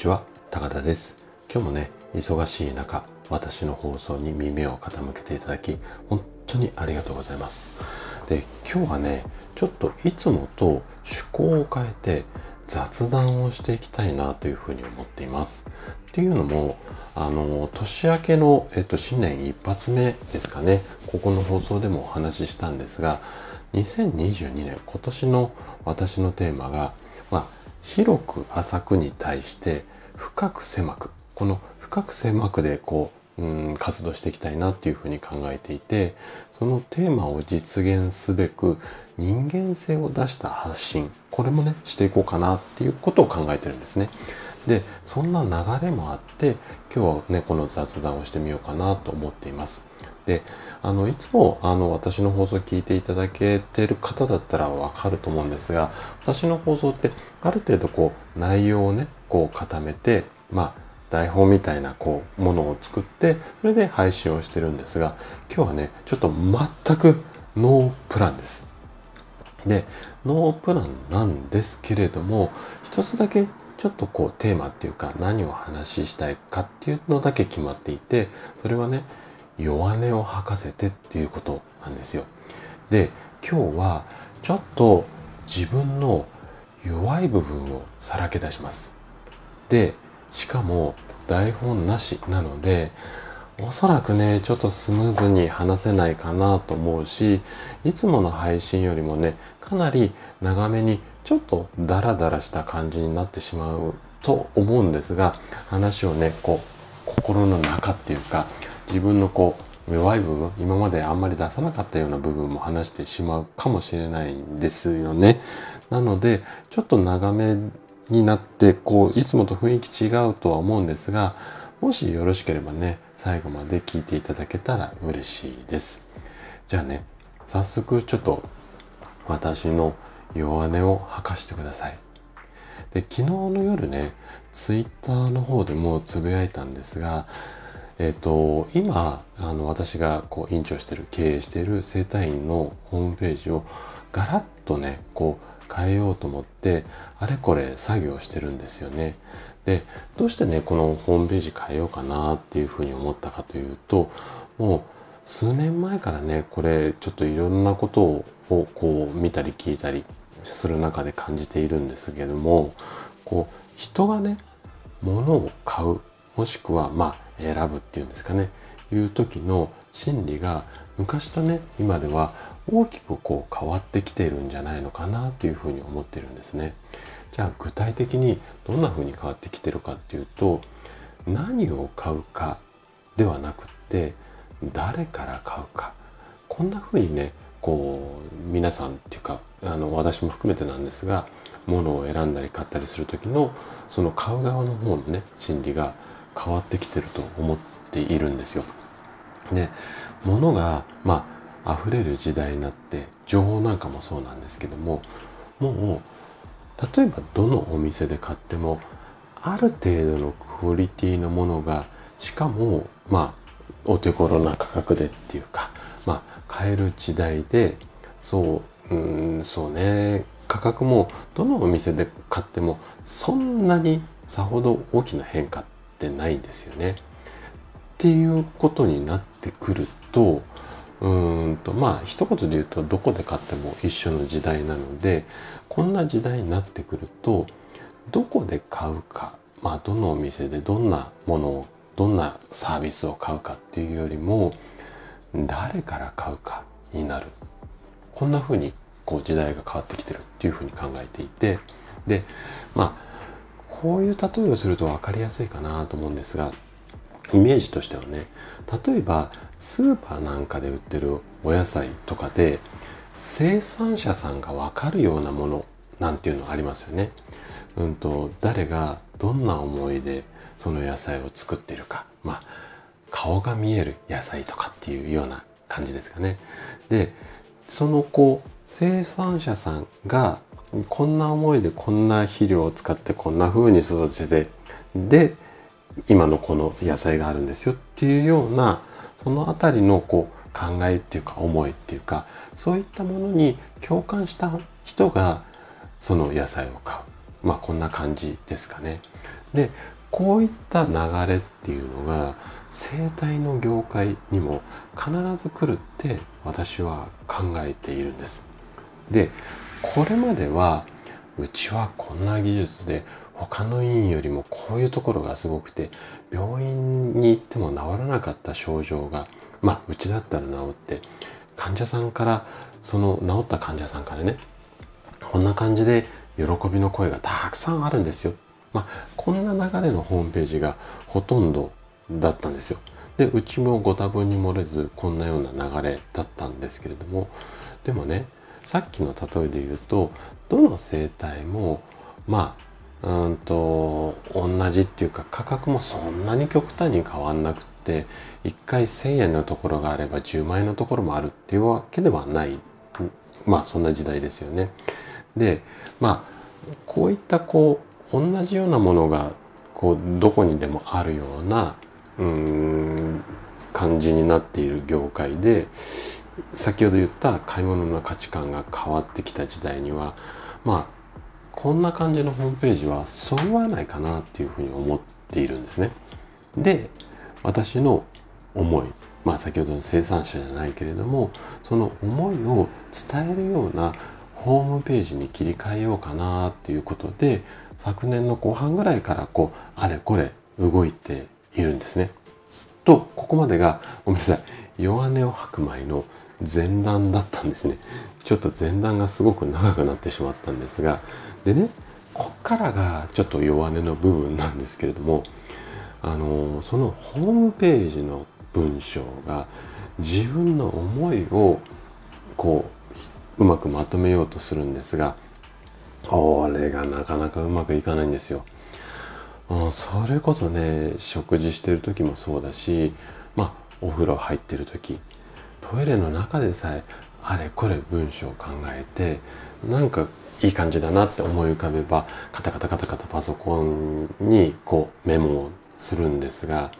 ちは高田です。今日もね忙しい中私の放送に耳を傾けていただき本当にありがとうございます。で今日はねちょっといつもと趣向を変えて雑談をしていきたいなというふうに思っています。っていうのもあの年明けの、えっと、新年一発目ですかねここの放送でもお話ししたんですが2022年今年の私のテーマが、まあ、広く浅くに対して深く狭くこの深く狭くでこう、うん、活動していきたいなっていうふうに考えていてそのテーマを実現すべく人間性を出した発信これもねしていこうかなっていうことを考えてるんですね。でそんな流れもあって今日はねこの雑談をしてみようかなと思っています。であのいつもあの私の放送を聞いていただけてる方だったらわかると思うんですが私の放送ってある程度こう内容をねこう固めてまあ台本みたいなこうものを作ってそれで配信をしてるんですが今日はねちょっと全くノープランです。でノープランなんですけれども一つだけちょっとこうテーマっていうか何を話したいかっていうのだけ決まっていてそれはね弱音を吐かせてっていうことなんですよ。で今日はちょっと自分の弱い部分をさらけ出します。でしかも台本なしなのでおそらくねちょっとスムーズに話せないかなと思うしいつもの配信よりもねかなり長めにちょっとダラダラした感じになってしまうと思うんですが話をねこう心の中っていうか自分のこう弱い部分今まであんまり出さなかったような部分も話してしまうかもしれないんですよね。なのでちょっと長めになってこういつもと雰囲気違うとは思うんですがもしよろしければね最後まで聞いていただけたら嬉しいです。じゃあね早速ちょっと私の弱音を吐かしてください。で昨日の夜ねツイッターの方でもつぶやいたんですがえっ、と、今、あの、私がこう、院長してる、経営してる生体院のホームページをガラッとね、こう、変えようと思って、あれこれ作業してるんですよね。で、どうしてね、このホームページ変えようかなっていうふうに思ったかというと、もう、数年前からね、これ、ちょっといろんなことを、こう、見たり聞いたりする中で感じているんですけども、こう、人がね、物を買う、もしくは、まあ、選ぶっていうんですかねいう時の心理が昔とね今では大きくこう変わってきているんじゃないのかなというふうに思ってるんですね。じゃあ具体的にどんなふうに変わってきてるかっていうと何を買うかではなくって誰から買うかこんなふうにねこう皆さんっていうかあの私も含めてなんですが物を選んだり買ったりする時のその買う側の方のね心理が変わってきてると思っているんですよ。で、物が、まあ、溢れる時代になって、情報なんかもそうなんですけども、もう、例えばどのお店で買っても、ある程度のクオリティのものが、しかも、まあ、お手頃な価格でっていうか、まあ、買える時代で、そう、うん、そうね、価格もどのお店で買ってもそんなにさほど大きな変化ってないんですよね。っていうことになってくるとうんとまあ一言で言うとどこで買っても一緒の時代なのでこんな時代になってくるとどこで買うかまあどのお店でどんなものをどんなサービスを買うかっていうよりも誰から買うかになるこんな風にこう時代が変わってきてるっていう風に考えていてでまあこういう例えをすると分かりやすいかなと思うんですがイメージとしてはね例えばスーパーなんかで売ってるお野菜とかで生産者さんが分かるようなものなんていうのありますよね。うんと誰がどんな思いでその野菜を作ってるかまあ顔が見える野菜とかっていうような感じですかね。でそのこう生産者さんがこんな思いでこんな肥料を使ってこんな風に育ててで今のこの野菜があるんですよっていうようなそのあたりのこう考えっていうか思いっていうかそういったものに共感した人がその野菜を買う。まあこんな感じですかね。でこういった流れっていうのが生態の業界にも必ず来るって私は考えているんです。でこれまではうちはこんな技術で他の院よりもこういうところがすごくて病院に行っても治らなかった症状がまあうちだったら治って患者さんからその治った患者さんからねこんな感じで喜びの声がたくさんあるんですよ。まあ、こんな流れのホームページがほとんどだったんですよ。で、うちもご多分に漏れずこんなような流れだったんですけれども、でもね、さっきの例えで言うと、どの生態も、まあ、うんと、同じっていうか価格もそんなに極端に変わんなくって、1回1000円のところがあれば10万円のところもあるっていうわけではない。まあそんな時代ですよね。で、まあ、こういったこう、同じようなものが、こう、どこにでもあるような、うん、感じになっている業界で、先ほど言った買い物の価値観が変わってきた時代には、まあ、こんな感じのホームページはそぐわないかなっていうふうに思っているんですね。で、私の思い、まあ先ほどの生産者じゃないけれども、その思いを伝えるようなホームページに切り替えようかなっていうことで、昨年の後半ぐらいからこう、あれこれ動いているんですね。と、ここまでが、ごめんなさい、弱音を吐く前の前段だったんですね。ちょっと前段がすごく長くなってしまったんですが、でね、こっからがちょっと弱音の部分なんですけれども、あの、そのホームページの文章が自分の思いをこううまくまとめようとするんですがこれがなかなかうまくいかないんですよ。それこそね食事してる時もそうだしまあお風呂入ってる時トイレの中でさえあれこれ文章を考えてなんかいい感じだなって思い浮かべばカタカタカタカタパソコンにこうメモをするんですが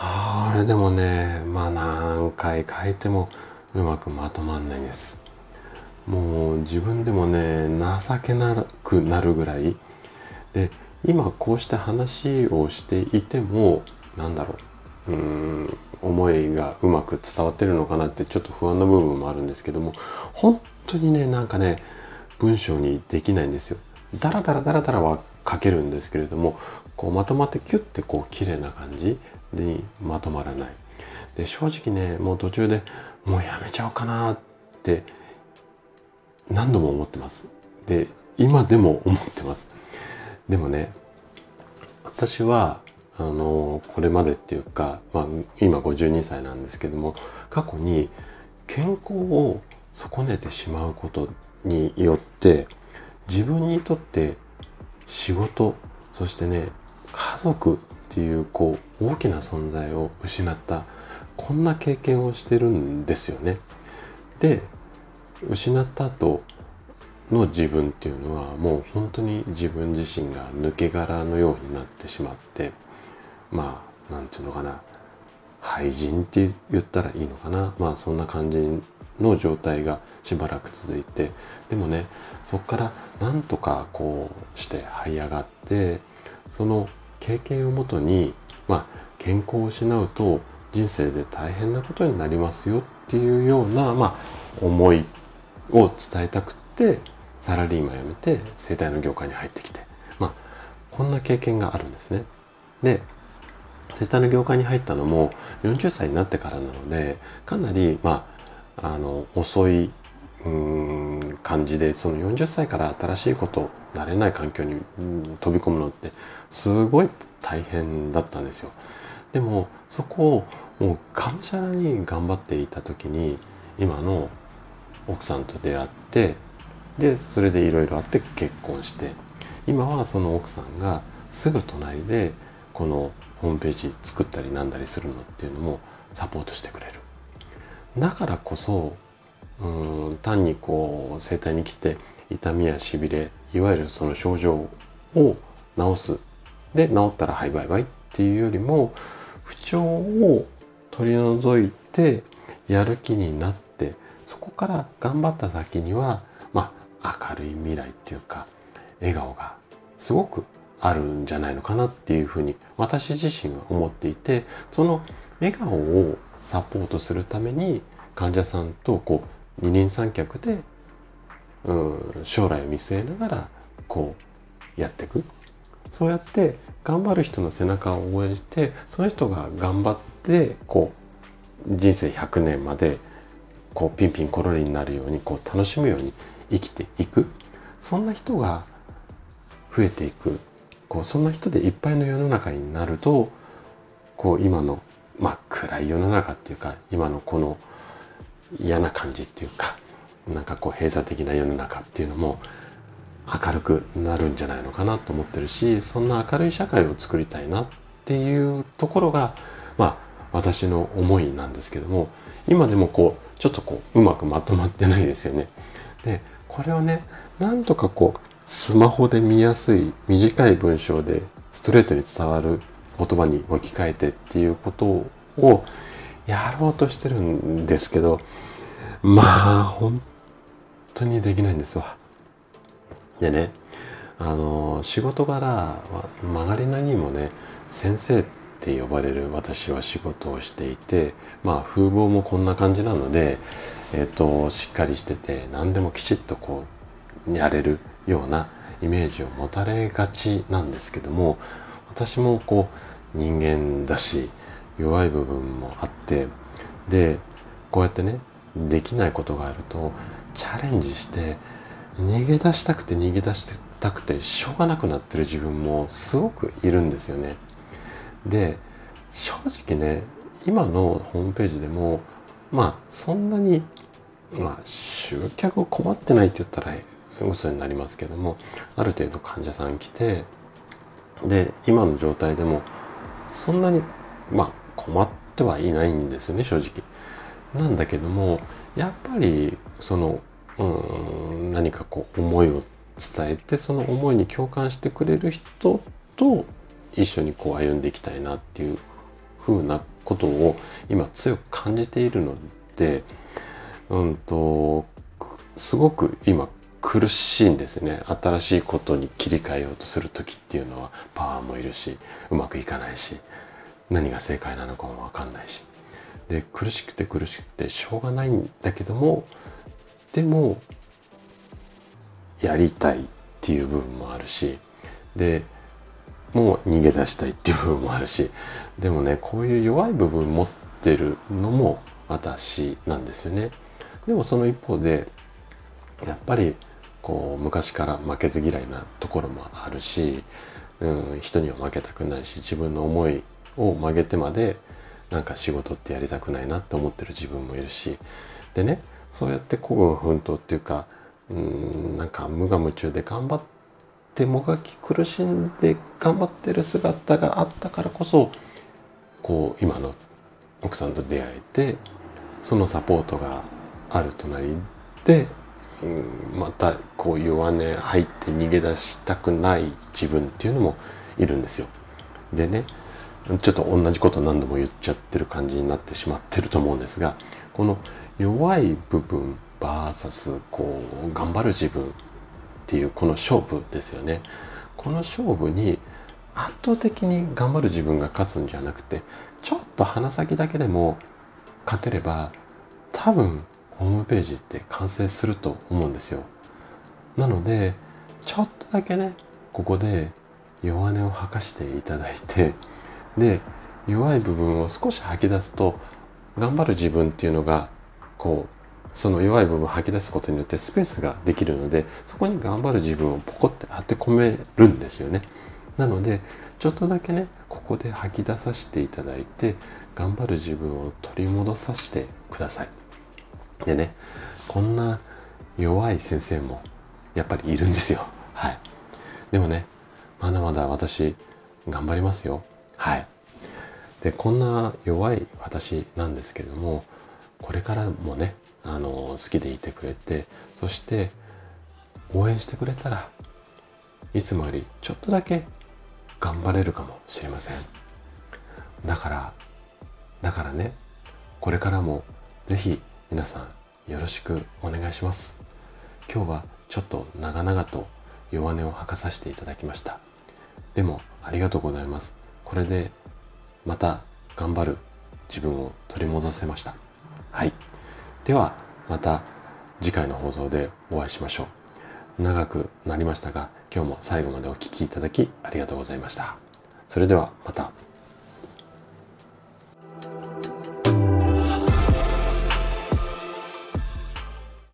あれでもね、まあ何回書いてもうまくまとまんないです。もう自分でもね、情けなくなるぐらい。で、今こうして話をしていても、なんだろう、うん、思いがうまく伝わってるのかなってちょっと不安な部分もあるんですけども、本当にね、なんかね、文章にできないんですよ。ダラダラダラダラは書けるんですけれども、こうまとまってキュッてこう綺麗な感じ。にまとまらない。で、正直ね、もう途中でもうやめちゃおうかなって何度も思ってます。で、今でも思ってます。でもね、私は、あの、これまでっていうか、まあ、今52歳なんですけども、過去に健康を損ねてしまうことによって、自分にとって仕事、そしてね、家族っていうこう大きな存在を失ったこんな経験をしてるんですよね。で失った後の自分っていうのはもう本当に自分自身が抜け殻のようになってしまってまあなんていうのかな。廃人って言ったらいいのかな。まあそんな感じの状態がしばらく続いて。でもねそこからなんとかこうして這い上がってその経験をもとに、まあ、健康を失うと人生で大変なことになりますよっていうような、まあ、思いを伝えたくってサラリーマン辞めて生態の業界に入ってきて、まあ、こんな経験があるんですね。で生態の業界に入ったのも40歳になってからなのでかなり、まあ、あの遅いうん感じでその40歳から新しいこと慣れない環境に飛び込むのってすごい大変だったんですよ。でもそこをもうがむしゃらに頑張っていた時に今の奥さんと出会ってでそれでいろいろあって結婚して今はその奥さんがすぐ隣でこのホームページ作ったりなんだりするのっていうのもサポートしてくれる。だからこそうん単にこう整体に来て痛みやしびれいわゆるその症状を治すで治ったらはいバイバイっていうよりも不調を取り除いてやる気になってそこから頑張った先にはまあ明るい未来っていうか笑顔がすごくあるんじゃないのかなっていうふうに私自身は思っていてその笑顔をサポートするために患者さんとこう二人三脚でうん将来を見据えながらこうやっていく。そうやって頑張る人の背中を応援してその人が頑張ってこう人生100年までこうピンピンコロリになるようにこう楽しむように生きていく。そんな人が増えていく。こうそんな人でいっぱいの世の中になるとこう今のまあ暗い世の中っていうか今のこの嫌な感じっていうかなんかこう閉鎖的な世の中っていうのも明るくなるんじゃないのかなと思ってるしそんな明るい社会を作りたいなっていうところがまあ私の思いなんですけども今でもこうちょっとこううまくまとまってないですよね。でこれをねなんとかこうスマホで見やすい短い文章でストレートに伝わる言葉に置き換えてっていうことをやろうとしてるんですけどまあ本当にできないんですわ。でねあの仕事柄は曲がりなりにもね先生って呼ばれる私は仕事をしていてまあ風貌もこんな感じなので、えっ、としっかりしてて何でもきちっとこうやれるようなイメージを持たれがちなんですけども私もこう人間だし弱い部分もあってでこうやってねできないことがあるとチャレンジして逃げ出したくて逃げ出したくてしょうがなくなってる自分もすごくいるんですよね。で正直ね今のホームページでもまあそんなにまあ集客を困ってないって言ったら嘘になりますけどもある程度患者さん来てで今の状態でもそんなにまあ困ってはいないんですよね正直。なんだけどもやっぱりそのうん何かこう思いを伝えてその思いに共感してくれる人と一緒にこう歩んでいきたいなっていうふうなことを今強く感じているのでうんとすごく今苦しいんですね。新しいことに切り替えようとする時っていうのはパワーもいるしうまくいかないし何が正解なのかもわかんないし。で苦しくて苦しくてしょうがないんだけどもでもやりたいっていう部分もあるしでもう逃げ出したいっていう部分もあるしでもねこういう弱い部分持ってるのも私なんですよね。でもその一方でやっぱりこう昔から負けず嫌いなところもあるし、うん、人には負けたくないし自分の思いを曲げてまでなんか仕事ってやりたくないなって思ってる自分もいるし。でねそうやって孤軍奮闘っていうかうんなんか無我夢中で頑張ってもがき苦しんで頑張ってる姿があったからこそこう今の奥さんと出会えてそのサポートがある隣で、うん、またこう弱音入って逃げ出したくない自分っていうのもいるんですよ。でねちょっと同じこと何度も言っちゃってる感じになってしまってると思うんですがこの弱い部分 VS こう頑張る自分っていうこの勝負ですよねこの勝負に圧倒的に頑張る自分が勝つんじゃなくてちょっと鼻先だけでも勝てれば多分ホームページって完成すると思うんですよ。なのでちょっとだけねここで弱音を吐かしていただいてで弱い部分を少し吐き出すと頑張る自分っていうのがこうその弱い部分を吐き出すことによってスペースができるのでそこに頑張る自分をポコって当て込めるんですよね。なのでちょっとだけねここで吐き出させていただいて頑張る自分を取り戻させてください。でねこんな弱い先生もやっぱりいるんですよはいでもねまだまだ私頑張りますよはい。で、こんな弱い私なんですけれども、これからもね、あの、好きでいてくれて、そして応援してくれたらいつもよりちょっとだけ頑張れるかもしれません。だから、だからね、これからもぜひ皆さんよろしくお願いします。今日はちょっと長々と弱音を吐かさせていただきました。でもありがとうございます。これでまた頑張る自分を取り戻せました。はい。ではまた次回の放送でお会いしましょう。長くなりましたが今日も最後までお聴きいただきありがとうございました。それではまた。